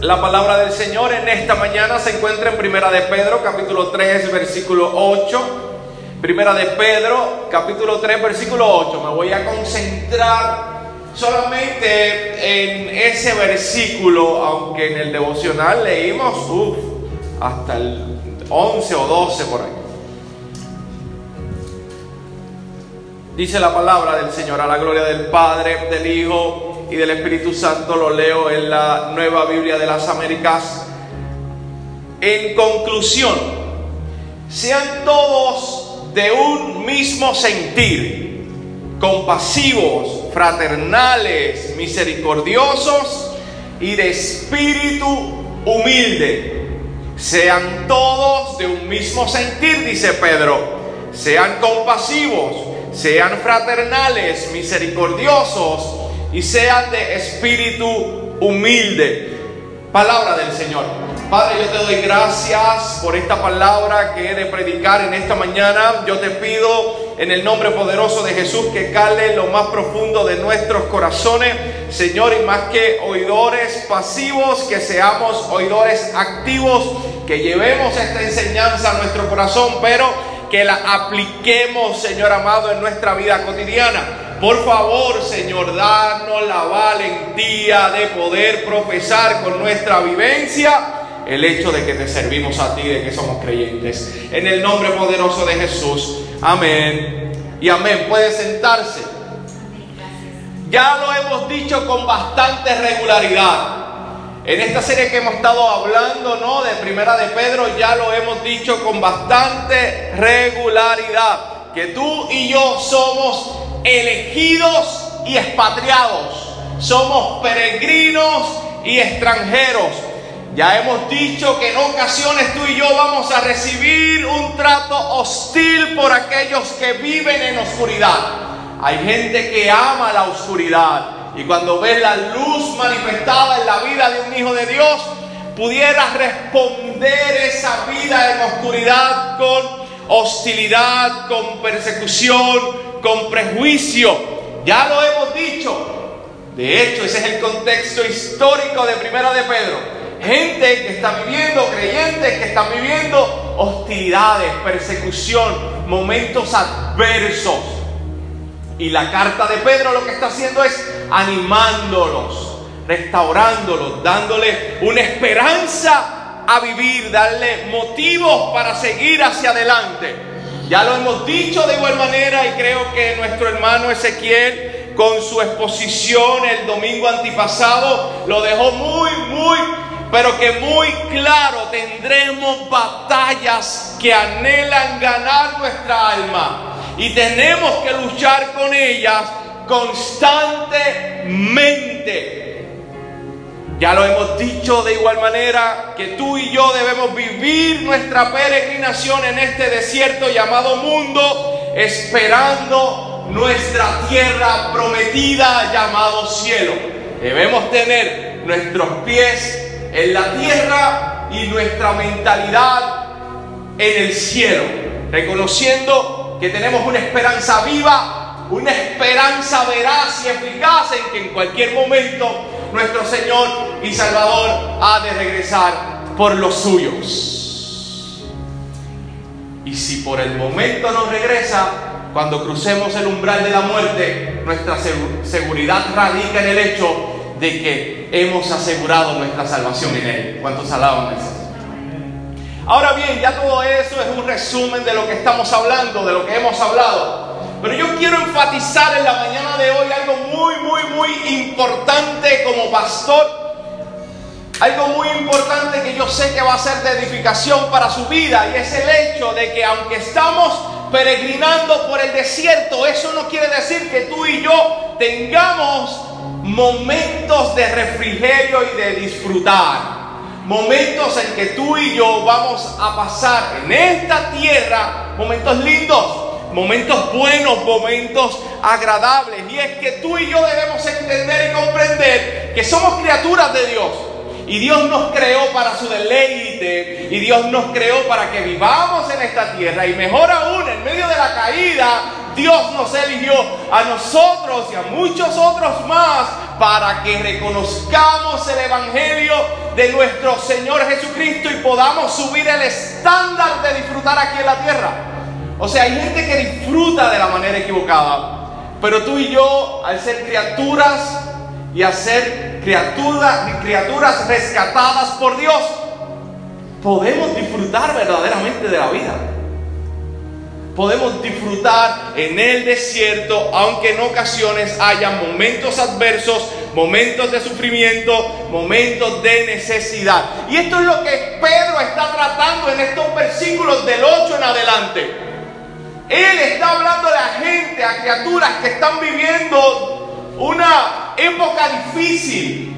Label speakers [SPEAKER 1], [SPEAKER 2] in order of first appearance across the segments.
[SPEAKER 1] La palabra del Señor en esta mañana se encuentra en Primera de Pedro, capítulo 3, versículo 8. Primera de Pedro, capítulo 3, versículo 8. Me voy a concentrar solamente en ese versículo, aunque en el devocional leímos hasta el 11 o 12 por ahí. Dice la palabra del Señor a la gloria del Padre, del Hijo y del Espíritu Santo. Lo leo en la nueva Biblia de las Américas. En conclusión, sean todos de un mismo sentir, compasivos, fraternales, misericordiosos y de espíritu humilde. Sean todos de un mismo sentir, dice Pedro. Sean compasivos sean fraternales, misericordiosos y sean de espíritu humilde. Palabra del Señor. Padre, yo te doy gracias por esta palabra que he de predicar en esta mañana. Yo te pido en el nombre poderoso de Jesús que cale lo más profundo de nuestros corazones. Señor, y más que oidores pasivos, que seamos oidores activos, que llevemos esta enseñanza a nuestro corazón, pero que la apliquemos, Señor amado, en nuestra vida cotidiana. Por favor, Señor, danos la valentía de poder profesar con nuestra vivencia el hecho de que te servimos a ti, de que somos creyentes. En el nombre poderoso de Jesús. Amén. Y amén. Puede sentarse. Ya lo hemos dicho con bastante regularidad. En esta serie que hemos estado hablando, ¿no? De Primera de Pedro, ya lo hemos dicho con bastante regularidad, que tú y yo somos elegidos y expatriados, somos peregrinos y extranjeros. Ya hemos dicho que en ocasiones tú y yo vamos a recibir un trato hostil por aquellos que viven en oscuridad. Hay gente que ama la oscuridad. Y cuando ves la luz manifestada en la vida de un hijo de Dios, pudieras responder esa vida en oscuridad con hostilidad, con persecución, con prejuicio. Ya lo hemos dicho. De hecho, ese es el contexto histórico de Primera de Pedro. Gente que está viviendo, creyentes que están viviendo hostilidades, persecución, momentos adversos. Y la carta de Pedro lo que está haciendo es animándolos, restaurándolos, dándole una esperanza a vivir, darle motivos para seguir hacia adelante. Ya lo hemos dicho de igual manera y creo que nuestro hermano Ezequiel con su exposición el domingo antipasado lo dejó muy, muy, pero que muy claro, tendremos batallas que anhelan ganar nuestra alma y tenemos que luchar con ellas constantemente. Ya lo hemos dicho de igual manera que tú y yo debemos vivir nuestra peregrinación en este desierto llamado mundo, esperando nuestra tierra prometida llamado cielo. Debemos tener nuestros pies en la tierra y nuestra mentalidad en el cielo, reconociendo que tenemos una esperanza viva, una esperanza veraz y eficaz en que en cualquier momento nuestro Señor y Salvador ha de regresar por los suyos. Y si por el momento no regresa, cuando crucemos el umbral de la muerte, nuestra seguridad radica en el hecho de que hemos asegurado nuestra salvación en Él. ¿Cuántos alaban? Ahora bien, ya todo eso es un resumen de lo que estamos hablando, de lo que hemos hablado. Pero yo quiero enfatizar en la mañana de hoy algo muy, muy, muy importante como pastor. Algo muy importante que yo sé que va a ser de edificación para su vida y es el hecho de que aunque estamos peregrinando por el desierto, eso no quiere decir que tú y yo tengamos momentos de refrigerio y de disfrutar momentos en que tú y yo vamos a pasar en esta tierra, momentos lindos, momentos buenos, momentos agradables. Y es que tú y yo debemos entender y comprender que somos criaturas de Dios. Y Dios nos creó para su deleite. Y Dios nos creó para que vivamos en esta tierra. Y mejor aún, en medio de la caída, Dios nos eligió a nosotros y a muchos otros más para que reconozcamos el Evangelio de nuestro Señor Jesucristo y podamos subir el estándar de disfrutar aquí en la tierra. O sea, hay gente que disfruta de la manera equivocada, pero tú y yo, al ser criaturas y a ser criaturas rescatadas por Dios, podemos disfrutar verdaderamente de la vida podemos disfrutar en el desierto, aunque en ocasiones haya momentos adversos, momentos de sufrimiento, momentos de necesidad. Y esto es lo que Pedro está tratando en estos versículos del 8 en adelante. Él está hablando a la gente, a criaturas que están viviendo una época difícil,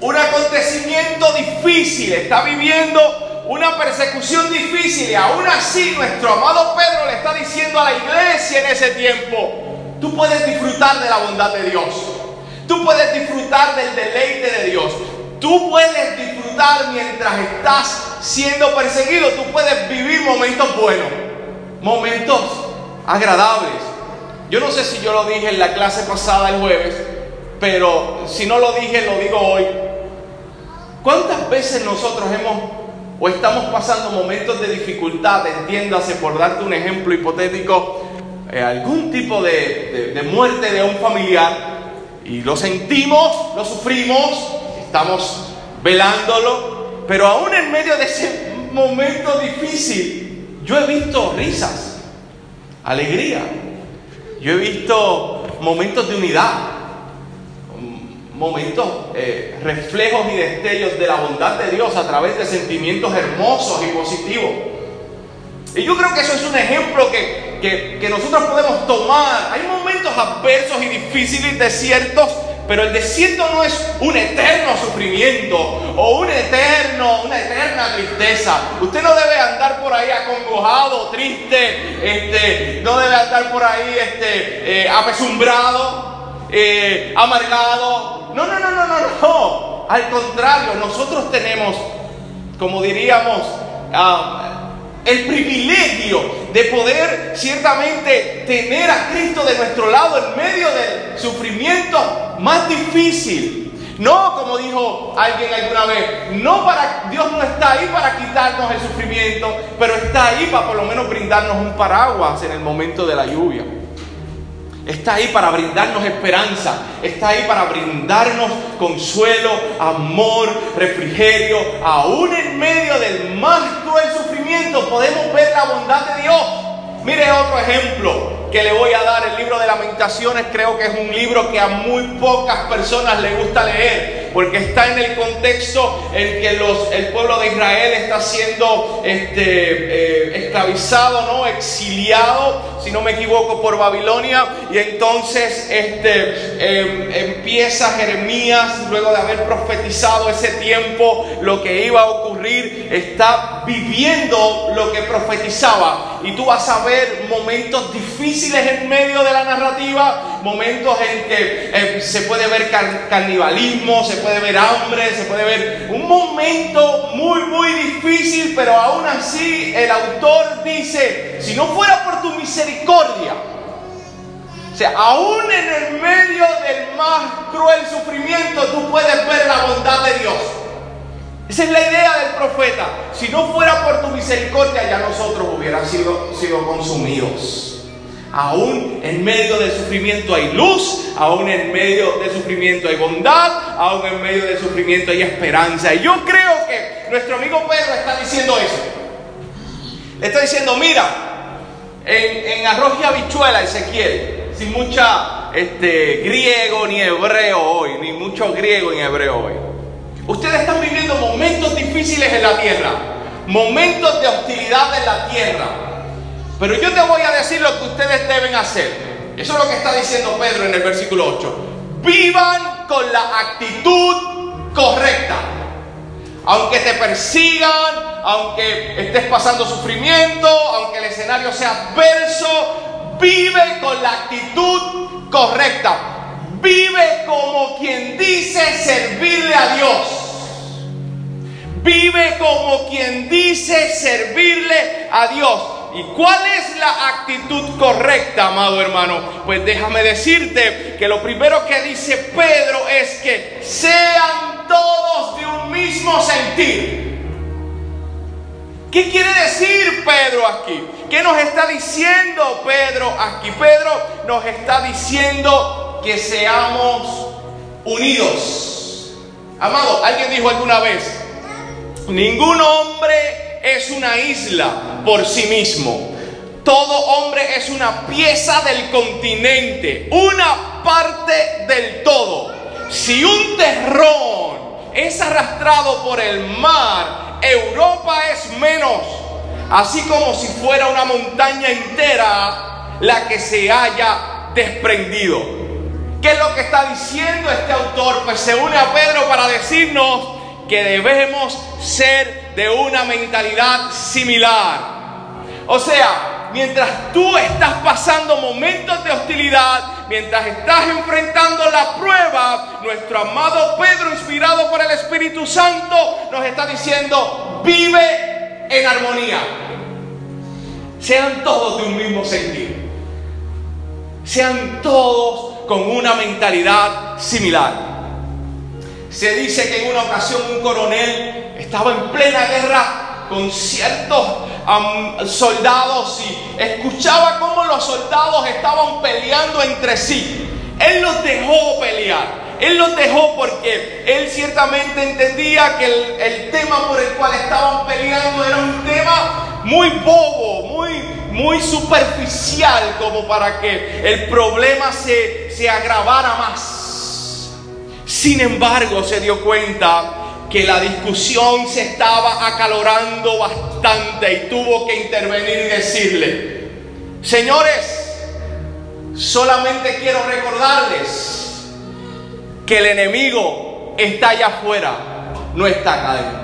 [SPEAKER 1] un acontecimiento difícil, está viviendo una persecución difícil y aún así nuestro amado Pedro le está diciendo a la iglesia en ese tiempo, tú puedes disfrutar de la bondad de Dios, tú puedes disfrutar del deleite de Dios, tú puedes disfrutar mientras estás siendo perseguido, tú puedes vivir momentos buenos, momentos agradables. Yo no sé si yo lo dije en la clase pasada el jueves, pero si no lo dije, lo digo hoy. ¿Cuántas veces nosotros hemos o estamos pasando momentos de dificultad, entiéndase, por darte un ejemplo hipotético, eh, algún tipo de, de muerte de un familiar, y lo sentimos, lo sufrimos, estamos velándolo, pero aún en medio de ese momento difícil, yo he visto risas, alegría, yo he visto momentos de unidad, momentos, eh, reflejos y destellos de la bondad de Dios a través de sentimientos hermosos y positivos. Y yo creo que eso es un ejemplo que, que, que nosotros podemos tomar. Hay momentos adversos y difíciles, desiertos, pero el desierto no es un eterno sufrimiento o un eterno, una eterna tristeza. Usted no debe andar por ahí acongojado, triste, este, no debe andar por ahí este, eh, apesumbrado, eh, amargado. No, no, no, no, no, no. Al contrario, nosotros tenemos, como diríamos, ah, el privilegio de poder ciertamente tener a Cristo de nuestro lado en medio del sufrimiento más difícil. No, como dijo alguien alguna vez, no para Dios no está ahí para quitarnos el sufrimiento, pero está ahí para por lo menos brindarnos un paraguas en el momento de la lluvia. Está ahí para brindarnos esperanza, está ahí para brindarnos consuelo, amor, refrigerio. Aún en medio del más cruel sufrimiento podemos ver la bondad de Dios. Mire otro ejemplo que le voy a dar. El libro de lamentaciones creo que es un libro que a muy pocas personas le gusta leer porque está en el contexto en que el pueblo de Israel está siendo este, eh, esclavizado, ¿no? exiliado, si no me equivoco, por Babilonia. Y entonces este, em, empieza Jeremías, luego de haber profetizado ese tiempo, lo que iba a ocurrir, está viviendo lo que profetizaba. Y tú vas a ver momentos difíciles en medio de la narrativa, momentos en que eh, se puede ver canibalismo, se puede ver hambre, se puede ver un momento muy, muy difícil, pero aún así el autor dice, si no fuera por tu misericordia, o sea, aún en el medio del más cruel sufrimiento, tú puedes ver la bondad de Dios. Esa es la idea del profeta. Si no fuera por tu misericordia, ya nosotros hubieran sido, sido consumidos. Aún en medio del sufrimiento hay luz, aún en medio del sufrimiento hay bondad, aún en medio del sufrimiento hay esperanza. Y yo creo que nuestro amigo Pedro está diciendo eso. Le está diciendo, mira, en, arroz y habichuela, Ezequiel, sin mucha este, griego ni hebreo hoy, ni mucho griego ni hebreo hoy. Ustedes están viviendo momentos difíciles en la tierra, momentos de hostilidad en la tierra. Pero yo te voy a decir lo que ustedes deben hacer. Eso es lo que está diciendo Pedro en el versículo 8. Vivan con la actitud correcta. Aunque te persigan, aunque estés pasando sufrimiento, aunque el escenario sea adverso, vive con la actitud correcta. Vive como quien dice servirle a Dios. Vive como quien dice servirle a Dios. ¿Y cuál es la actitud correcta, amado hermano? Pues déjame decirte que lo primero que dice Pedro es que sean todos de un mismo sentir. ¿Qué quiere decir Pedro aquí? ¿Qué nos está diciendo Pedro aquí? Pedro nos está diciendo que seamos unidos. Amado, alguien dijo alguna vez, ningún hombre es una isla por sí mismo. Todo hombre es una pieza del continente, una parte del todo. Si un terrón es arrastrado por el mar, Europa es menos. Así como si fuera una montaña entera la que se haya desprendido. ¿Qué es lo que está diciendo este autor? Pues se une a Pedro para decirnos que debemos ser de una mentalidad similar. O sea, mientras tú estás pasando momentos de hostilidad, mientras estás enfrentando la prueba, nuestro amado Pedro, inspirado por el Espíritu Santo, nos está diciendo, vive en armonía. Sean todos de un mismo sentido. Sean todos con una mentalidad similar. Se dice que en una ocasión un coronel estaba en plena guerra con ciertos soldados y escuchaba cómo los soldados estaban peleando entre sí. Él los dejó pelear. Él los dejó porque él ciertamente entendía que el, el, tema por el cual estaban peleando era un tema muy bobo, muy, muy superficial, como para que el problema se, se agravara más. Sin embargo, se dio cuenta que la discusión se estaba acalorando bastante y tuvo que intervenir y decirle, señores, solamente quiero recordarles que el enemigo está allá afuera, no está acá adentro.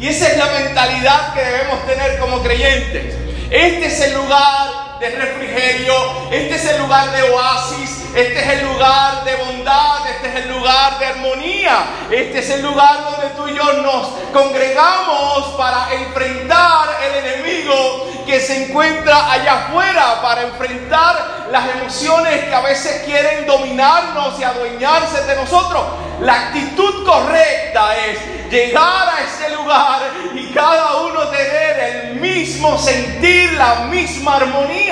[SPEAKER 1] Y esa es la mentalidad que debemos tener como creyentes. Este es el lugar de refrigerio, este es el lugar de oasis, este es el lugar de bondad, este es el lugar de armonía, este es el lugar donde tú y yo nos congregamos para enfrentar el enemigo que se encuentra allá afuera, para enfrentar las emociones que a veces quieren dominarnos y adueñarse de nosotros. La actitud correcta es llegar a ese lugar y cada uno tener el mismo sentir, la misma armonía.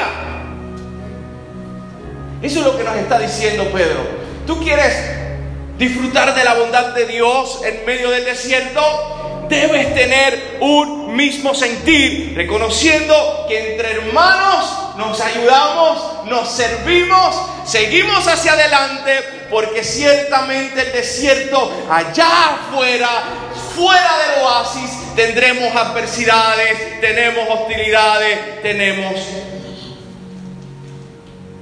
[SPEAKER 1] Eso es lo que nos está diciendo Pedro. ¿Tú quieres disfrutar de la bondad de Dios en medio del desierto? Debes tener un mismo sentir, reconociendo que entre hermanos nos ayudamos, nos servimos, seguimos hacia adelante, porque ciertamente el desierto allá afuera, fuera del oasis, tendremos adversidades, tenemos hostilidades, tenemos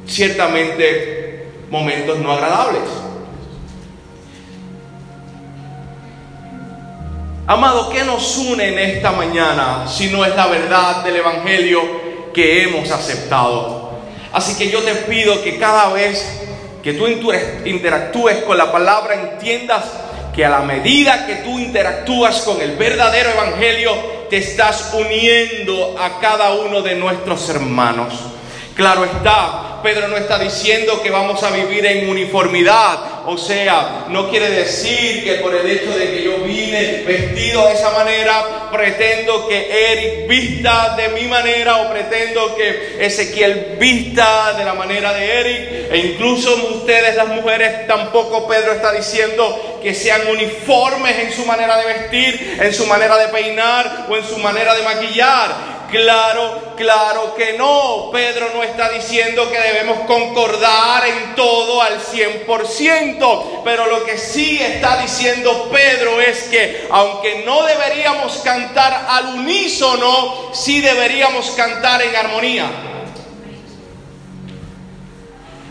[SPEAKER 1] ciertamente momentos no agradables. Amado, ¿qué nos une en esta mañana si no es la verdad del Evangelio que hemos aceptado? Así que yo te pido que cada vez que tú interactúes con la palabra entiendas que a la medida que tú interactúas con el verdadero Evangelio, te estás uniendo a cada uno de nuestros hermanos. Claro está, Pedro no está diciendo que vamos a vivir en uniformidad. O sea, no quiere decir que por el hecho de que yo vine vestido de esa manera, pretendo que Eric vista de mi manera o pretendo que Ezequiel vista de la manera de Eric. E incluso ustedes las mujeres tampoco Pedro está diciendo que sean uniformes en su manera de vestir, en su manera de peinar o en su manera de maquillar. Claro, claro que no. Pedro no está diciendo que debemos concordar en todo al 100%, pero lo que sí está diciendo Pedro es que aunque no deberíamos cantar al unísono, sí deberíamos cantar en armonía.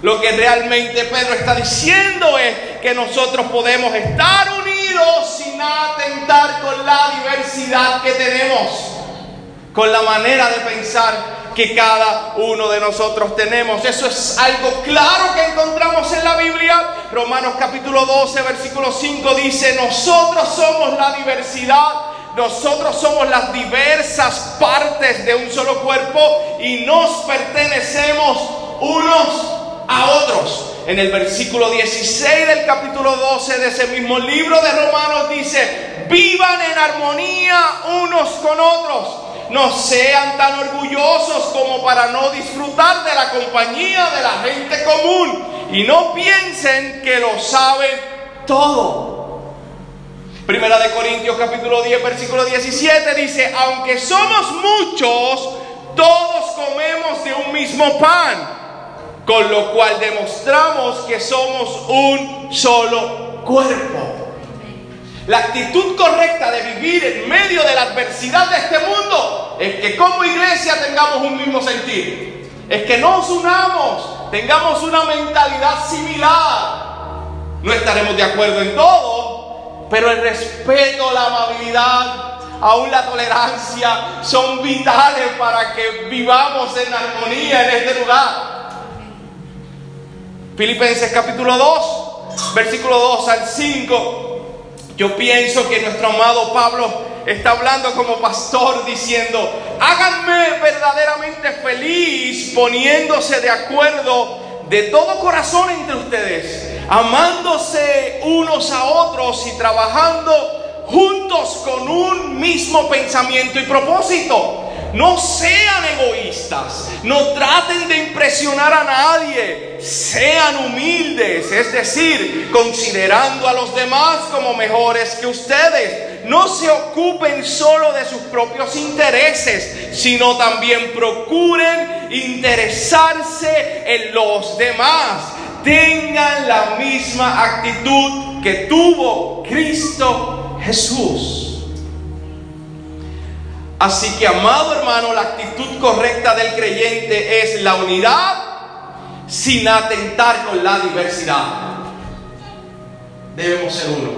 [SPEAKER 1] Lo que realmente Pedro está diciendo es que nosotros podemos estar unidos sin atentar con la diversidad que tenemos con la manera de pensar que cada uno de nosotros tenemos. Eso es algo claro que encontramos en la Biblia. Romanos capítulo 12, versículo 5 dice, nosotros somos la diversidad, nosotros somos las diversas partes de un solo cuerpo y nos pertenecemos unos a otros. en el versículo 16 del capítulo 12 de ese mismo libro de Romanos dice, vivan en armonía unos con otros. No sean tan orgullosos como para no disfrutar de la compañía de la gente común y no piensen que lo saben todo. Primera de Corintios capítulo 10 versículo 17 dice, aunque somos muchos, todos comemos de un mismo pan con lo cual demostramos que somos un solo cuerpo. La actitud correcta de vivir en medio de la adversidad de este es que como iglesia tengamos un mismo sentir. Es que nos unamos, tengamos una mentalidad similar. No estaremos de acuerdo en todo, pero el respeto, la amabilidad, aún la tolerancia son vitales para que vivamos en armonía en este lugar. Filipenses capítulo 2, versículo 2 al 5. Yo pienso que nuestro amado Pablo está hablando como pastor diciendo, háganme verdaderamente feliz poniéndose de acuerdo de todo corazón entre ustedes, amándose unos a otros y trabajando juntos con un mismo pensamiento y propósito. No sean egoístas, no traten de impresionar a nadie, sean humildes, es decir, considerando a los demás como mejores que ustedes. No se ocupen solo de sus propios intereses, sino también procuren interesarse en los demás. Tengan la misma actitud que tuvo Cristo Jesús. Así que, amado hermano, la actitud correcta del creyente es la unidad sin atentar con la diversidad. Debemos ser uno.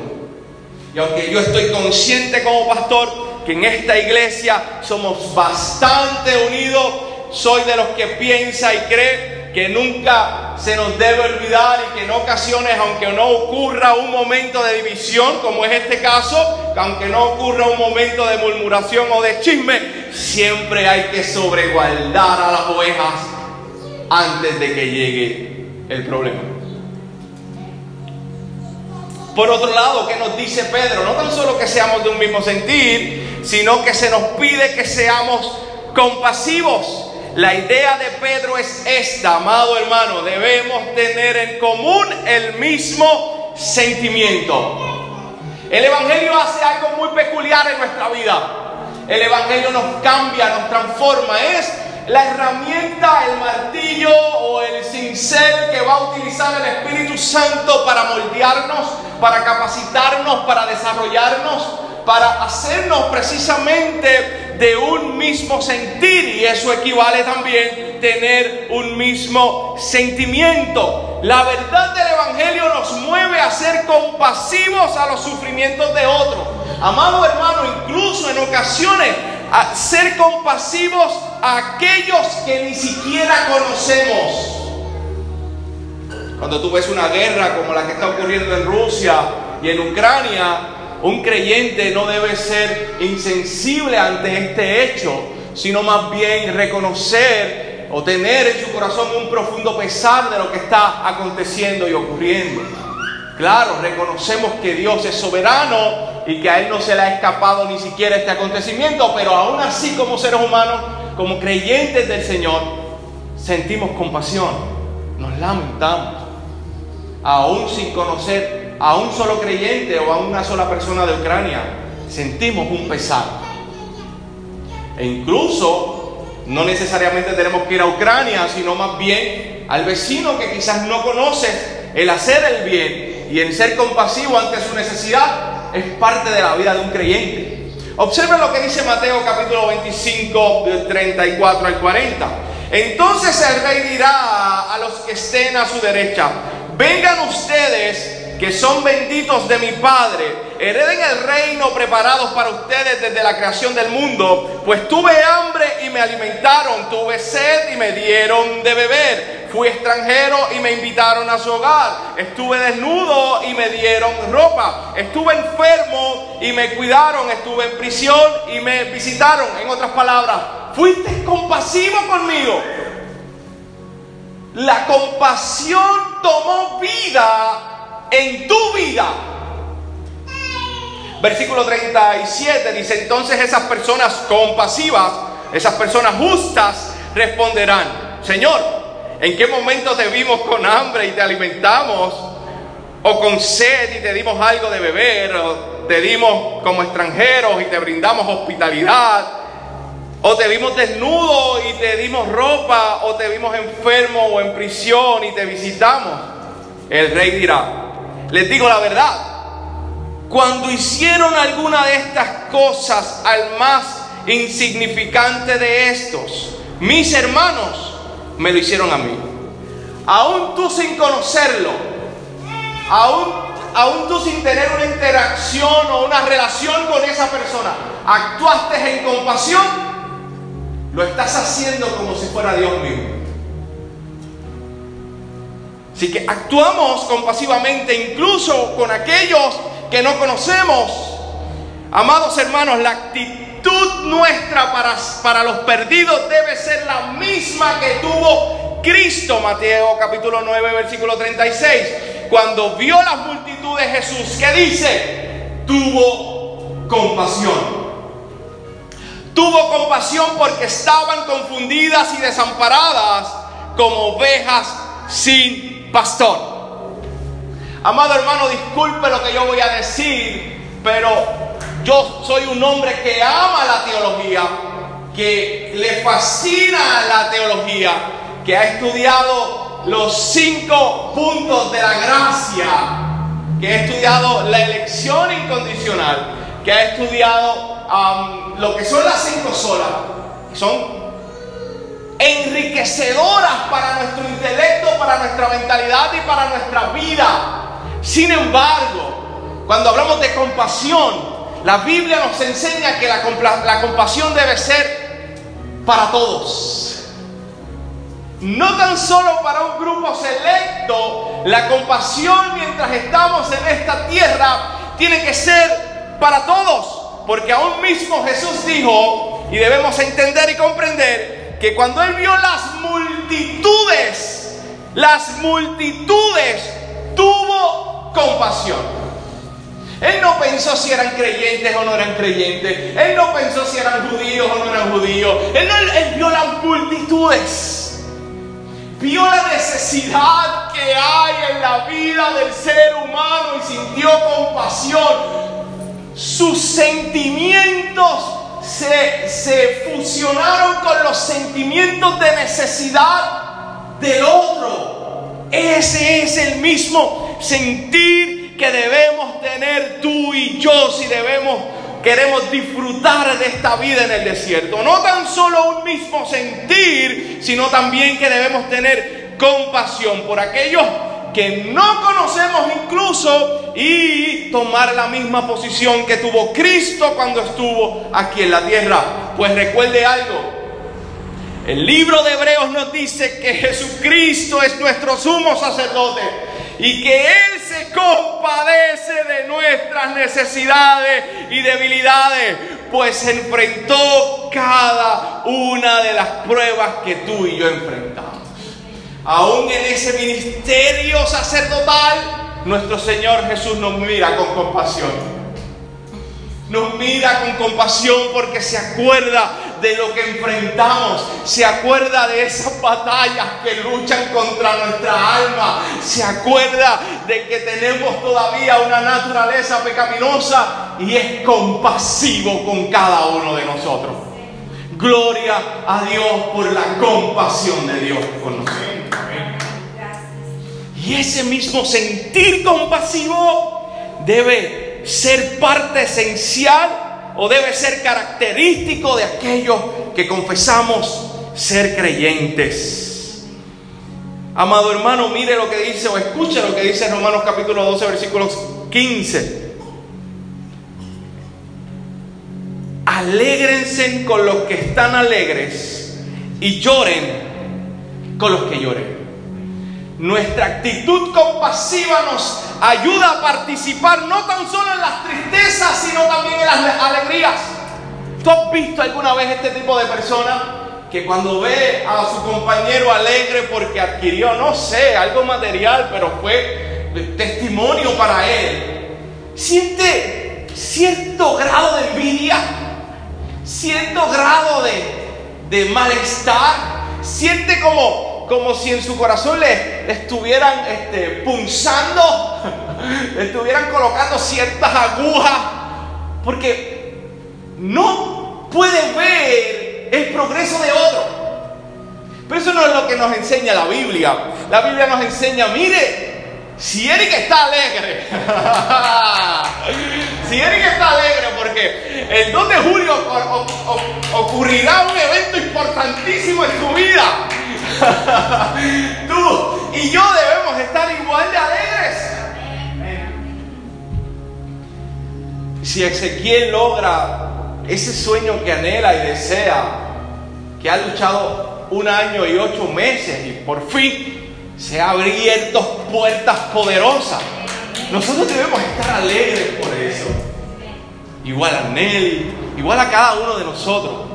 [SPEAKER 1] Y aunque yo estoy consciente como pastor que en esta iglesia somos bastante unidos, soy de los que piensa y cree que nunca se nos debe olvidar y que en ocasiones, aunque no ocurra un momento de división, como es este caso, aunque no ocurra un momento de murmuración o de chisme, siempre hay que sobreguardar a las ovejas antes de que llegue el problema. Por otro lado, ¿qué nos dice Pedro? No tan solo que seamos de un mismo sentir, sino que se nos pide que seamos compasivos. La idea de Pedro es esta, amado hermano, debemos tener en común el mismo sentimiento. El Evangelio hace algo muy peculiar en nuestra vida. El Evangelio nos cambia, nos transforma. Es la herramienta, el martillo o el cincel que va a utilizar el Espíritu Santo para moldearnos, para capacitarnos, para desarrollarnos, para hacernos precisamente de un mismo sentir y eso equivale también tener un mismo sentimiento. La verdad del Evangelio nos mueve a ser compasivos a los sufrimientos de otros. Amado hermano, incluso en ocasiones a ser compasivos a aquellos que ni siquiera conocemos. Cuando tú ves una guerra como la que está ocurriendo en Rusia y en Ucrania, un creyente no debe ser insensible ante este hecho, sino más bien reconocer o tener en su corazón un profundo pesar de lo que está aconteciendo y ocurriendo. Claro, reconocemos que Dios es soberano y que a Él no se le ha escapado ni siquiera este acontecimiento, pero aún así como seres humanos, como creyentes del Señor, sentimos compasión, nos lamentamos, aún sin conocer a un solo creyente o a una sola persona de Ucrania, sentimos un pesar. E incluso no necesariamente tenemos que ir a Ucrania, sino más bien al vecino que quizás no conoce el hacer el bien y el ser compasivo ante su necesidad es parte de la vida de un creyente. Observen lo que dice Mateo capítulo 25, del 34 al 40. Entonces el rey dirá a los que estén a su derecha, vengan ustedes que son benditos de mi Padre, hereden el reino preparado para ustedes desde la creación del mundo, pues tuve hambre y me alimentaron, tuve sed y me dieron de beber, fui extranjero y me invitaron a su hogar, estuve desnudo y me dieron ropa, estuve enfermo y me cuidaron, estuve en prisión y me visitaron, en otras palabras, fuiste compasivo conmigo. La compasión tomó vida en tu vida. Versículo 37 dice, entonces esas personas compasivas, esas personas justas responderán, Señor, ¿en qué momento te vimos con hambre y te alimentamos? ¿O con sed y te dimos algo de beber? ¿O te dimos como extranjeros y te brindamos hospitalidad? ¿O te vimos desnudo y te dimos ropa? ¿O te vimos enfermo o en prisión y te visitamos? El rey dirá, les digo la verdad, cuando hicieron alguna de estas cosas al más insignificante de estos, mis hermanos me lo hicieron a mí. Aún tú sin conocerlo, aún, aún tú sin tener una interacción o una relación con esa persona, actuaste en compasión, lo estás haciendo como si fuera Dios mismo. Así que actuamos compasivamente incluso con aquellos que no conocemos. Amados hermanos, la actitud nuestra para, para los perdidos debe ser la misma que tuvo Cristo, Mateo capítulo 9, versículo 36. Cuando vio las multitudes Jesús, ¿qué dice? Tuvo compasión. Tuvo compasión porque estaban confundidas y desamparadas como ovejas sin pastor. Amado hermano, disculpe lo que yo voy a decir, pero yo soy un hombre que ama la teología, que le fascina la teología, que ha estudiado los cinco puntos de la gracia, que ha estudiado la elección incondicional, que ha estudiado lo que son las cinco solas, son enriquecedoras para nuestro intelecto, para nuestra mentalidad y para nuestra vida. Sin embargo, cuando hablamos de compasión, la Biblia nos enseña que la, compasión debe ser para todos. No tan solo para un grupo selecto, la compasión mientras estamos en esta tierra tiene que ser para todos. Porque aún mismo Jesús dijo, y debemos entender y comprender, que cuando Él vio las multitudes, las multitudes, tuvo compasión. Él no pensó si eran creyentes o no eran creyentes. Él no pensó si eran judíos o no eran judíos. Él, vio las multitudes. Vio la necesidad que hay en la vida del ser humano y sintió compasión. Sus sentimientos se, se fusionaron con los sentimientos de necesidad del otro. Ese es el mismo sentir que debemos tener tú y yo si debemos queremos disfrutar de esta vida en el desierto. No tan solo un mismo sentir, sino también que debemos tener compasión por aquellos que no conocemos incluso y tomar la misma posición que tuvo Cristo cuando estuvo aquí en la tierra. Pues recuerde algo, el libro de Hebreos nos dice que Jesucristo es nuestro sumo sacerdote y que Él se compadece de nuestras necesidades y debilidades, pues enfrentó cada una de las pruebas que tú y yo enfrentamos. Aún en ese ministerio sacerdotal, nuestro Señor Jesús nos mira con compasión nos mira con compasión porque se acuerda de lo que enfrentamos, se acuerda de esas batallas que luchan contra nuestra alma, se acuerda de que tenemos todavía una naturaleza pecaminosa y es compasivo con cada uno de nosotros. Gloria a Dios por la compasión de Dios con nosotros. Y ese mismo sentir compasivo debe ser parte esencial o debe ser característico de aquellos que confesamos ser creyentes. Amado hermano, mire lo que dice o escuche lo que dice Romanos capítulo 12, versículos 15. Alégrense con los que están alegres y lloren con los que lloren. Nuestra actitud compasiva nos ayuda a participar no tan solo en las tristezas, sino también en las alegrías. ¿Tú has visto alguna vez este tipo de personas que cuando ve a su compañero alegre porque adquirió, no sé, algo material, pero fue testimonio para él, siente cierto grado de envidia, cierto grado de, malestar, siente como, como si en su corazón le, estuvieran este, punzando, le estuvieran colocando ciertas agujas, porque no puede ver el progreso de otro. Pero eso no es lo que nos enseña la Biblia. La Biblia nos enseña, mire, si Eric está alegre, si Eric está alegre porque el 2 de julio ocurrirá un evento importantísimo en tu vida, tú y yo debemos estar igual de alegres. Si Ezequiel logra ese sueño que anhela y desea, que ha luchado un año y ocho meses y por fin se han abierto puertas poderosas. Nosotros debemos estar alegres por eso. Igual a Nelly, igual a cada uno de nosotros.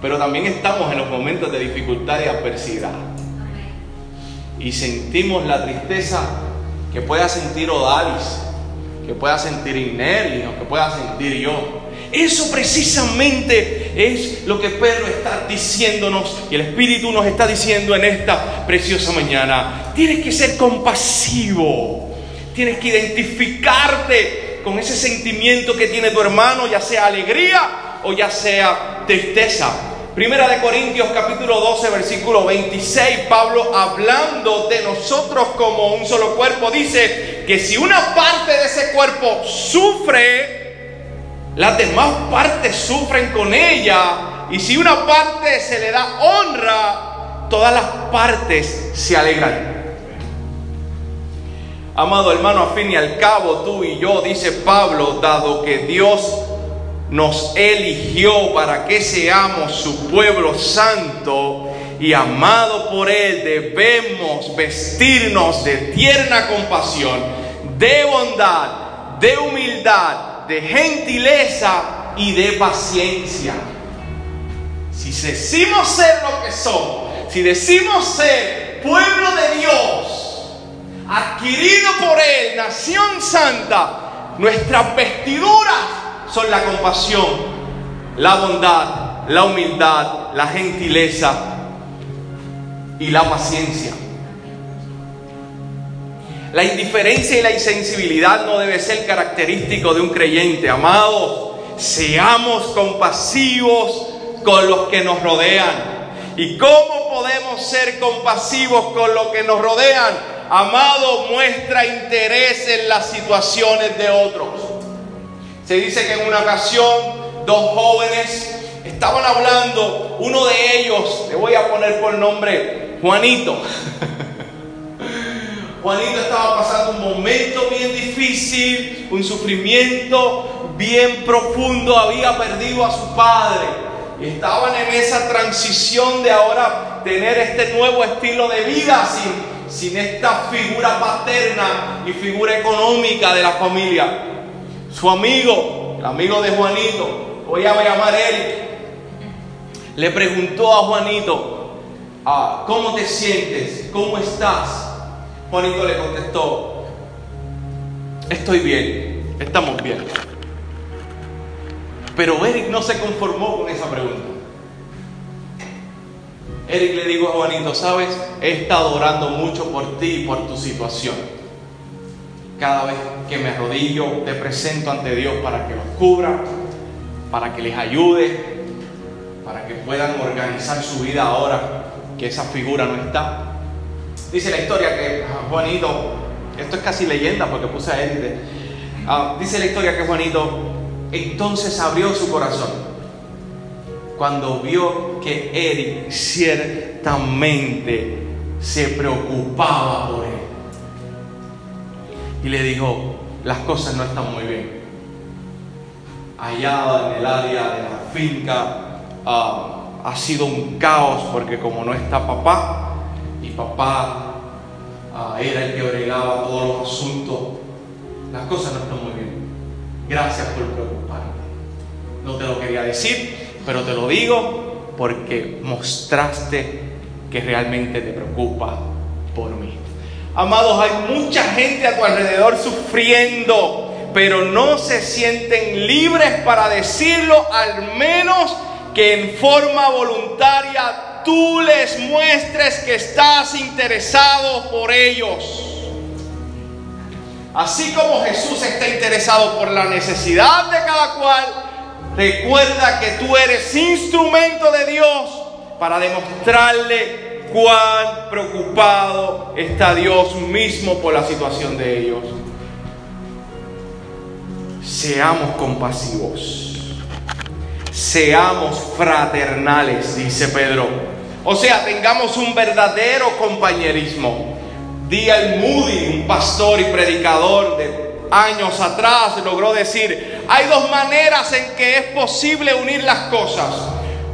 [SPEAKER 1] Pero también estamos en los momentos de dificultad y adversidad. Y sentimos la tristeza que pueda sentir Odalis, que pueda sentir Inelli o que pueda sentir yo. Eso precisamente es lo que Pedro está diciéndonos y el Espíritu nos está diciendo en esta preciosa mañana. Tienes que ser compasivo, tienes que identificarte con ese sentimiento que tiene tu hermano, ya sea alegría o ya sea tristeza. Primera de Corintios capítulo 12 versículo 26, Pablo hablando de nosotros como un solo cuerpo, dice que si una parte de ese cuerpo sufre, las demás partes sufren con ella. Y si una parte se le da honra, todas las partes se alegran. Amado hermano, a fin y al cabo, tú y yo, dice Pablo, dado que Dios nos eligió para que seamos su pueblo santo y amado por Él, debemos vestirnos de tierna compasión, de bondad, de humildad de gentileza y de paciencia. Si decimos ser lo que somos, si decimos ser pueblo de Dios, adquirido por Él, nación santa, nuestras vestiduras son la compasión, la bondad, la humildad, la gentileza y la paciencia. La indiferencia y la insensibilidad no debe ser característico de un creyente. Amados, seamos compasivos con los que nos rodean. ¿Y cómo podemos ser compasivos con los que nos rodean? Amado, muestra interés en las situaciones de otros. Se dice que en una ocasión dos jóvenes estaban hablando, uno de ellos, le voy a poner por nombre Juanito, Juanito estaba pasando un momento bien difícil, un sufrimiento bien profundo, había perdido a su padre. Y estaban en esa transición de ahora tener este nuevo estilo de vida sin, sin esta figura paterna y figura económica de la familia. Su amigo, el amigo de Juanito, voy a llamar Eric, le preguntó a Juanito, ah, ¿cómo te sientes? ¿Cómo estás? Juanito le contestó, estoy bien, estamos bien. Pero Eric no se conformó con esa pregunta. Eric le dijo a Juanito, sabes, he estado orando mucho por ti y por tu situación. Cada vez que me arrodillo, te presento ante Dios para que los cubra, para que les ayude, para que puedan organizar su vida ahora que esa figura no está. Dice la historia que Juanito, esto es casi leyenda porque puse a él, ah, dice la historia que Juanito entonces abrió su corazón cuando vio que Eric ciertamente se preocupaba por él. Y le dijo, las cosas no están muy bien. Allá en el área de la finca ah, ha sido un caos porque como no está papá, mi papá ah, era el que bregaba todos los asuntos. Las cosas no están muy bien. Gracias por preocuparte. No te lo quería decir, pero te lo digo porque mostraste que realmente te preocupa por mí. Amados, hay mucha gente a tu alrededor sufriendo, pero no se sienten libres para decirlo, al menos que en forma voluntaria tú les muestres que estás interesado por ellos. Así como Jesús está interesado por la necesidad de cada cual, recuerda que tú eres instrumento de Dios para demostrarle cuán preocupado está Dios mismo por la situación de ellos. Seamos compasivos, seamos fraternales, dice Pedro. O sea, tengamos un verdadero compañerismo. D.L. Moody, un pastor y predicador de años atrás, logró decir, hay dos maneras en que es posible unir las cosas.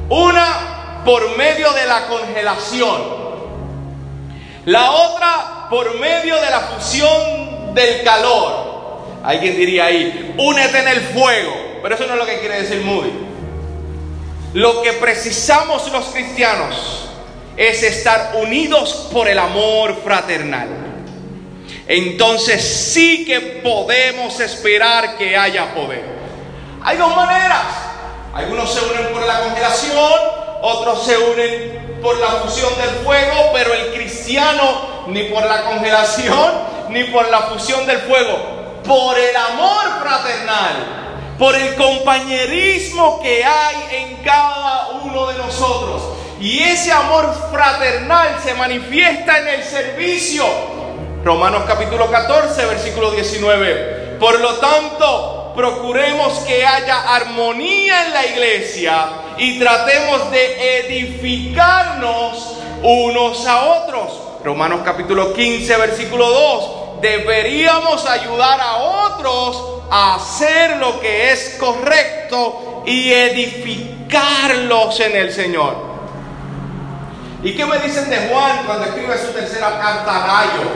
[SPEAKER 1] Una por medio de la congelación. La otra por medio de la fusión del calor. Alguien diría ahí, únete en el fuego. Pero eso no es lo que quiere decir Moody. Lo que precisamos los cristianos es estar unidos por el amor fraternal. Entonces sí que podemos esperar que haya poder. Hay dos maneras. Algunos se unen por la congelación, otros se unen por la fusión del fuego, pero el cristiano ni por la congelación ni por la fusión del fuego, por el amor fraternal, por el compañerismo que hay en cada uno de nosotros y ese amor fraternal se manifiesta en el servicio. Romanos capítulo 14, versículo 19. Por lo tanto, procuremos que haya armonía en la iglesia y tratemos de edificarnos unos a otros. Romanos capítulo 15, versículo 2. Deberíamos ayudar a otros a hacer lo que es correcto y edificarlos en el Señor. ¿Y qué me dicen de Juan cuando escribe su tercera carta a Gallo?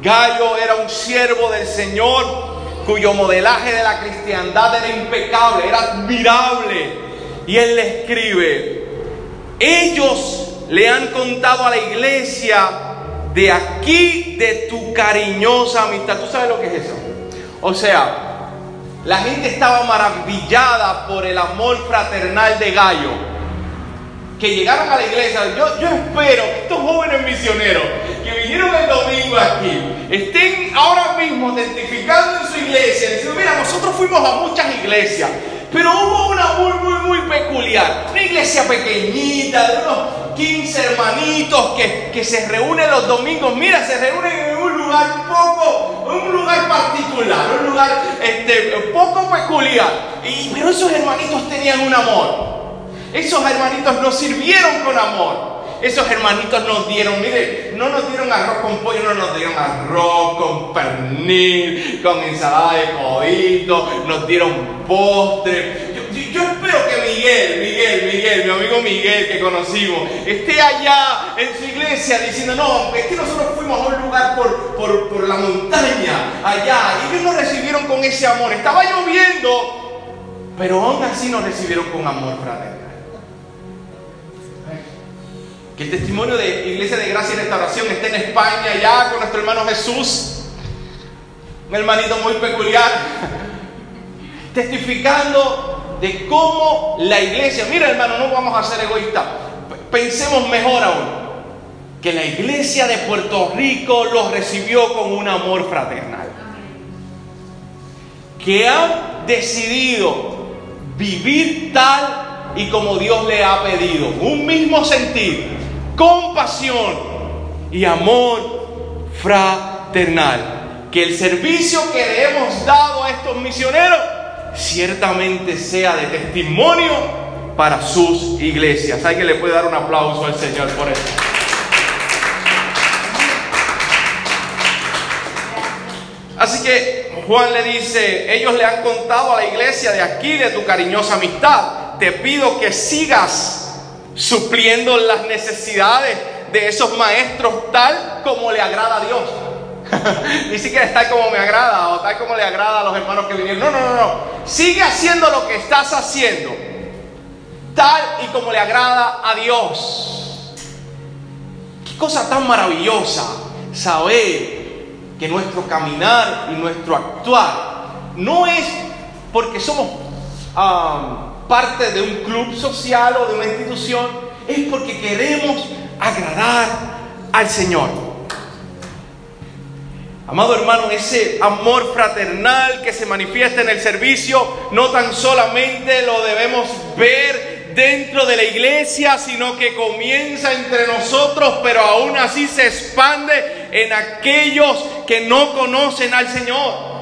[SPEAKER 1] Gallo era un siervo del Señor cuyo modelaje de la cristiandad era impecable, era admirable. Y él le escribe, ellos le han contado a la iglesia de aquí de tu cariñosa amistad. ¿Tú sabes lo que es eso? O sea, la gente estaba maravillada por el amor fraternal de Gallo que llegaron a la iglesia. Yo, yo espero que estos jóvenes misioneros que vinieron el domingo aquí estén ahora mismo testificando en su iglesia, diciendo, mira, nosotros fuimos a muchas iglesias, pero hubo una muy, muy, muy peculiar. Una iglesia pequeñita, de unos 15 hermanitos que, que se reúnen los domingos. Mira, se reúnen en un lugar poco, un lugar particular, un lugar este, poco peculiar. Y, pero esos hermanitos tenían un amor. Esos hermanitos nos sirvieron con amor. Esos hermanitos nos dieron, mire, no nos dieron arroz con pollo, no nos dieron arroz con pernil, con ensalada de codito, nos dieron postre. Yo, espero que Miguel, Miguel, Miguel, mi amigo Miguel que conocimos, esté allá en su iglesia diciendo, no, es que nosotros fuimos a un lugar por, por, por la montaña, allá, y ellos nos recibieron con ese amor. Estaba lloviendo, pero aún así nos recibieron con amor fraternal. Que el testimonio de Iglesia de Gracia y Restauración esté en España ya con nuestro hermano Jesús, un hermanito muy peculiar, testificando de cómo la iglesia, mira hermano, no vamos a ser egoístas, pensemos mejor aún, que la iglesia de Puerto Rico los recibió con un amor fraternal, que han decidido vivir tal y como Dios le ha pedido, un mismo sentir, compasión y amor fraternal. Que el servicio que le hemos dado a estos misioneros ciertamente sea de testimonio para sus iglesias. Hay que le puede dar un aplauso al Señor por eso. Así que Juan le dice, ellos le han contado a la iglesia de aquí de tu cariñosa amistad. Te pido que sigas supliendo las necesidades de esos maestros tal como le agrada a Dios. Ni siquiera es tal como me agrada o tal como le agrada a los hermanos que vinieron. No, no, no, no. Sigue haciendo lo que estás haciendo. tal y como le agrada a Dios. Qué cosa tan maravillosa saber que nuestro caminar y nuestro actuar no es porque somos um, parte de un club social o de una institución, es porque queremos agradar al Señor. Amado hermano, ese amor fraternal que se manifiesta en el servicio, no tan solamente lo debemos ver dentro de la iglesia, sino que comienza entre nosotros, pero aún así se expande en aquellos que no conocen al Señor.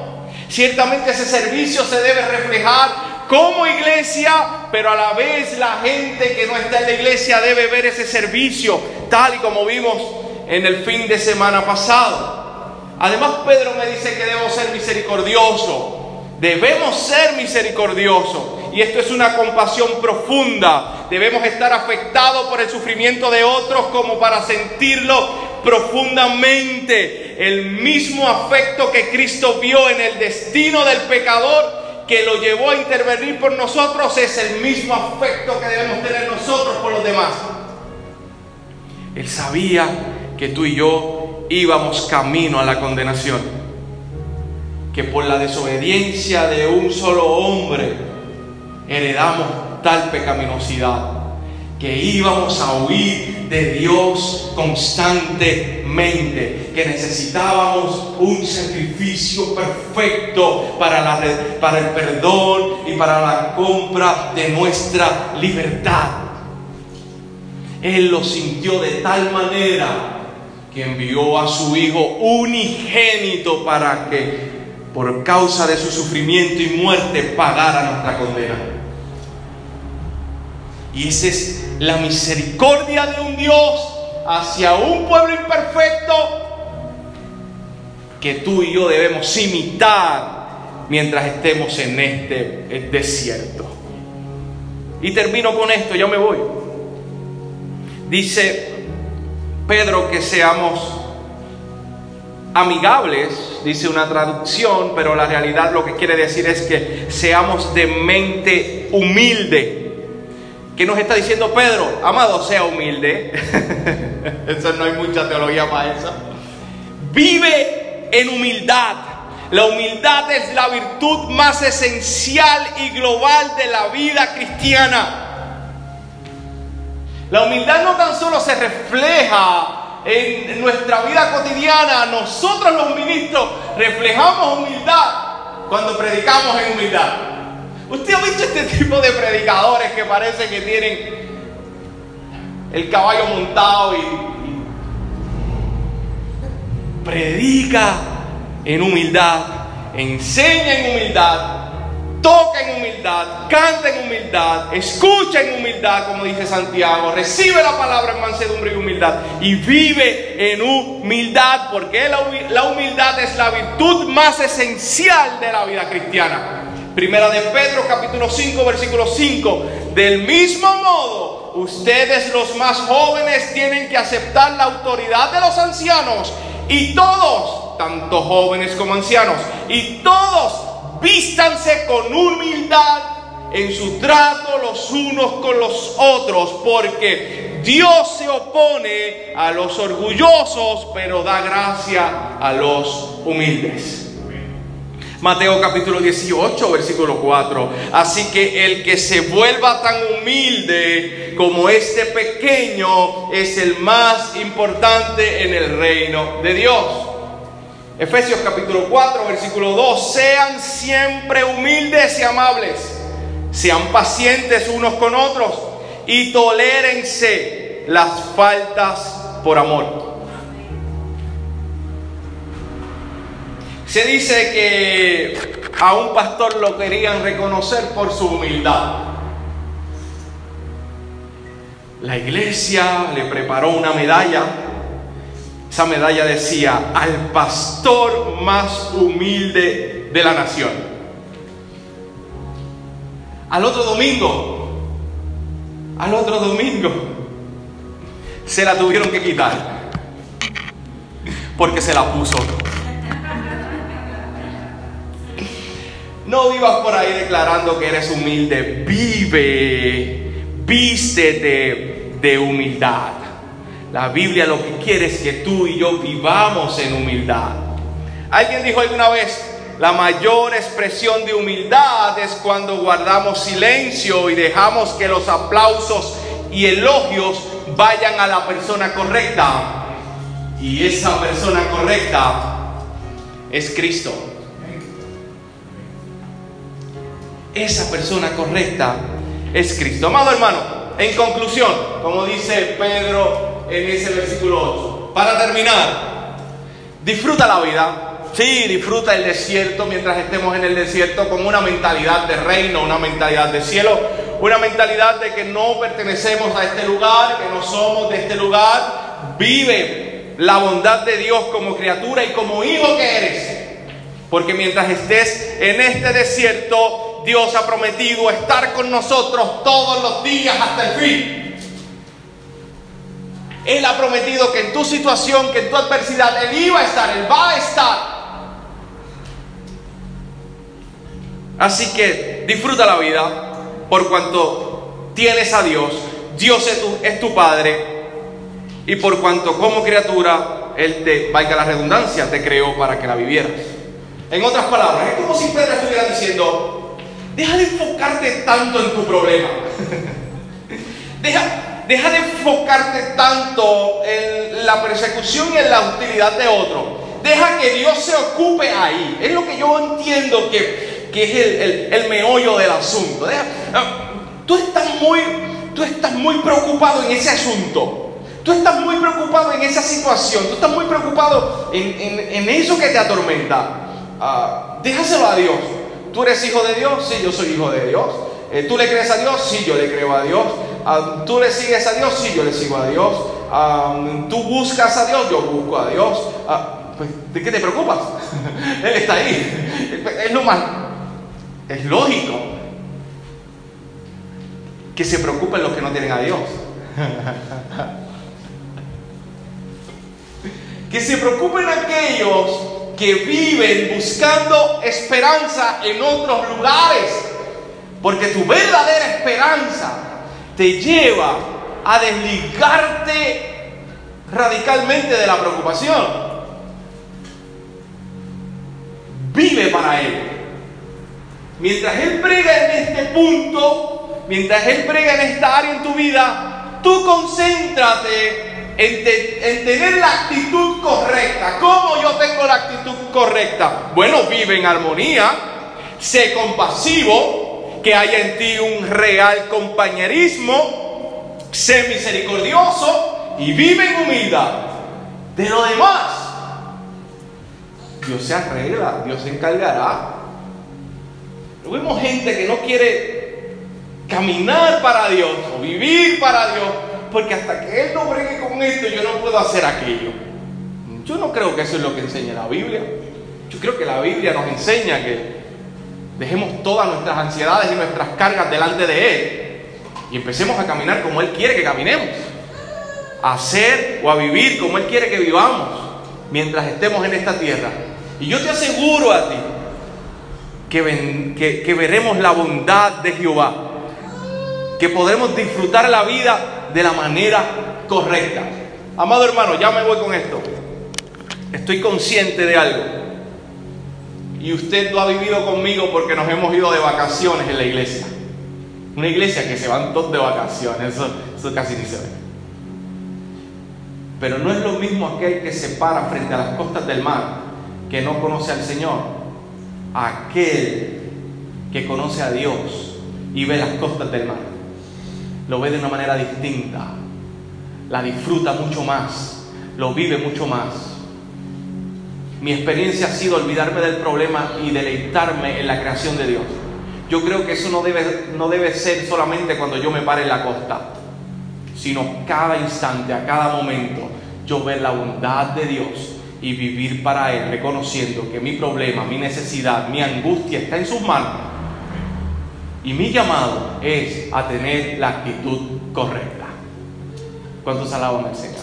[SPEAKER 1] Ciertamente ese servicio se debe reflejar como iglesia, pero a la vez la gente que no está en la iglesia debe ver ese servicio, tal y como vimos en el fin de semana pasado. Además, Pedro me dice que debo ser misericordioso. Debemos ser misericordiosos. Y esto es una compasión profunda. Debemos estar afectados por el sufrimiento de otros como para sentirlo profundamente. El mismo afecto que Cristo vio en el destino del pecador que lo llevó a intervenir por nosotros es el mismo afecto que debemos tener nosotros por los demás. Él sabía que tú y yo íbamos camino a la condenación. Que por la desobediencia de un solo hombre heredamos tal pecaminosidad. Que íbamos a huir de Dios constantemente. Que necesitábamos un sacrificio perfecto para, el perdón y para la compra de nuestra libertad. Él lo sintió de tal manera que envió a su Hijo unigénito para que por causa de su sufrimiento y muerte pagara nuestra condena. Y esa es la misericordia de un Dios hacia un pueblo imperfecto que tú y yo debemos imitar mientras estemos en este desierto. Y termino con esto, ya me voy. Dice Pedro que seamos amigables, dice una traducción, pero la realidad lo que quiere decir es que seamos de mente humilde. ¿Qué nos está diciendo Pedro? Amado, sea humilde. eso no hay mucha teología para eso. Vive en humildad. La humildad es la virtud más esencial y global de la vida cristiana. La humildad no tan solo se refleja en nuestra vida cotidiana, nosotros los ministros reflejamos humildad cuando predicamos en humildad. ¿Usted ha visto este tipo de predicadores que parece que tienen el caballo montado y, y predica en humildad, enseña en humildad, toca en humildad, canta en humildad, escucha en humildad, como dice Santiago, recibe la palabra en mansedumbre y humildad y vive en humildad, porque la humildad es la virtud más esencial de la vida cristiana. Primera de Pedro capítulo 5 versículo 5. Del mismo modo, ustedes los más jóvenes tienen que aceptar la autoridad de los ancianos y todos, tanto jóvenes como ancianos, y todos vístanse con humildad en su trato los unos con los otros, porque Dios se opone a los orgullosos, pero da gracia a los humildes. Mateo capítulo 18, versículo 4. Así que el que se vuelva tan humilde como este pequeño es el más importante en el reino de Dios. Efesios capítulo 4, versículo 2, sean siempre humildes y amables, sean pacientes unos con otros y tolérense las faltas por amor. Se dice que a un pastor lo querían reconocer por su humildad. La iglesia le preparó una medalla esa medalla decía, al pastor más humilde de la nación. Al otro domingo, al otro domingo, se la tuvieron que quitar. Porque se la puso. No vivas por ahí declarando que eres humilde. Vive, vístete de humildad. La Biblia lo que quiere es que tú y yo vivamos en humildad. Alguien dijo alguna vez, la mayor expresión de humildad es cuando guardamos silencio y dejamos que los aplausos y elogios vayan a la persona correcta. Y esa persona correcta es Cristo. Esa persona correcta es Cristo. Amado hermano, en conclusión, como dice Pedro en ese versículo 8, para terminar, disfruta la vida. Sí, disfruta el desierto mientras estemos en el desierto con una mentalidad de reino, una mentalidad de cielo, una mentalidad de que no pertenecemos a este lugar, que no somos de este lugar. Vive la bondad de Dios como criatura y como hijo que eres. Porque mientras estés en este desierto, Dios ha prometido estar con nosotros todos los días hasta el fin. Él ha prometido que en tu situación, que en tu adversidad, Él iba a estar, Él va a estar. Así que disfruta la vida por cuanto tienes a Dios. Dios es tu, es tu Padre. Y por cuanto como criatura, Él te, valga la redundancia, te creó para que la vivieras. En otras palabras, es como si Pedro estuviera diciendo, deja de enfocarte tanto en tu problema. deja, deja de enfocarte tanto en la persecución y en la utilidad de otro. Deja que Dios se ocupe ahí. Es lo que yo entiendo que que es el, meollo del asunto. tú, estás muy, tú estás muy preocupado en ese asunto. Tú estás muy preocupado en esa situación. Tú estás muy preocupado en, eso que te atormenta. Ah, déjaselo a Dios. ¿Tú eres hijo de Dios? Sí, yo soy hijo de Dios. Eh, ¿Tú le crees a Dios? Sí, yo le creo a Dios. Ah, ¿Tú le sigues a Dios? Sí, yo le sigo a Dios. Ah, ¿Tú buscas a Dios? Yo busco a Dios. Pues, ¿De qué te preocupas? Él está ahí. Es lo más es lógico que se preocupen los que no tienen a Dios. que se preocupen aquellos que viven buscando esperanza en otros lugares. Porque tu verdadera esperanza te lleva a desligarte radicalmente de la preocupación. Vive para Él. Mientras Él prega en este punto, mientras Él prega en esta área en tu vida, tú concéntrate en, tener la actitud correcta. ¿Cómo yo tengo la actitud correcta? Bueno, vive en armonía, sé compasivo, que haya en ti un real compañerismo, sé misericordioso y vive en humildad. De lo demás, Dios se arregla, Dios se encargará. Vemos gente que no quiere caminar para Dios o vivir para Dios, porque hasta que Él no bregue con esto, yo no puedo hacer aquello. Yo no creo que eso es lo que enseña la Biblia. Yo creo que la Biblia nos enseña que dejemos todas nuestras ansiedades y nuestras cargas delante de Él y empecemos a caminar como Él quiere que caminemos, a hacer o a vivir como Él quiere que vivamos mientras estemos en esta tierra. Y yo te aseguro a ti que, veremos la bondad de Jehová, que podremos disfrutar la vida de la manera correcta. Amado hermano, ya me voy con esto. Estoy consciente de algo. Y usted lo ha vivido conmigo porque nos hemos ido de vacaciones en la iglesia. Una iglesia que se van todos de vacaciones, eso, eso casi ni se ve. Pero no es lo mismo aquel que se para frente a las costas del mar, que no conoce al Señor, aquel que conoce a Dios y ve las costas del mar. Lo ve de una manera distinta, la disfruta mucho más, lo vive mucho más. Mi experiencia ha sido olvidarme del problema y deleitarme en la creación de Dios. Yo creo que eso no debe, no debe ser solamente cuando yo me pare en la costa, sino cada instante, a cada momento, yo ver la bondad de Dios y vivir para Él, reconociendo que mi problema, mi necesidad, mi angustia está en sus manos. Y mi llamado es a tener la actitud correcta. ¿Cuántos alaban al Señor?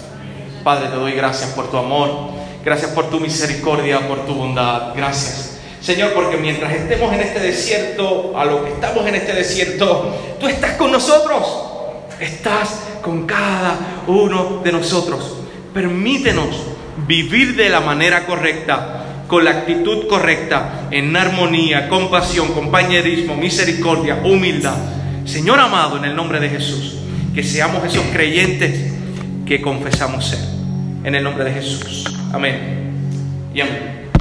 [SPEAKER 1] Padre, te doy gracias por tu amor, gracias por tu misericordia, por tu bondad. Gracias. Señor, porque mientras estemos en este desierto, a lo que estamos en este desierto, tú estás con nosotros. estás con cada uno de nosotros. Permítenos vivir de la manera correcta, con la actitud correcta, en armonía, compasión, compañerismo, misericordia, humildad. Señor amado, en el nombre de Jesús, que seamos esos creyentes que confesamos ser. En el nombre de Jesús. Amén. Y amén.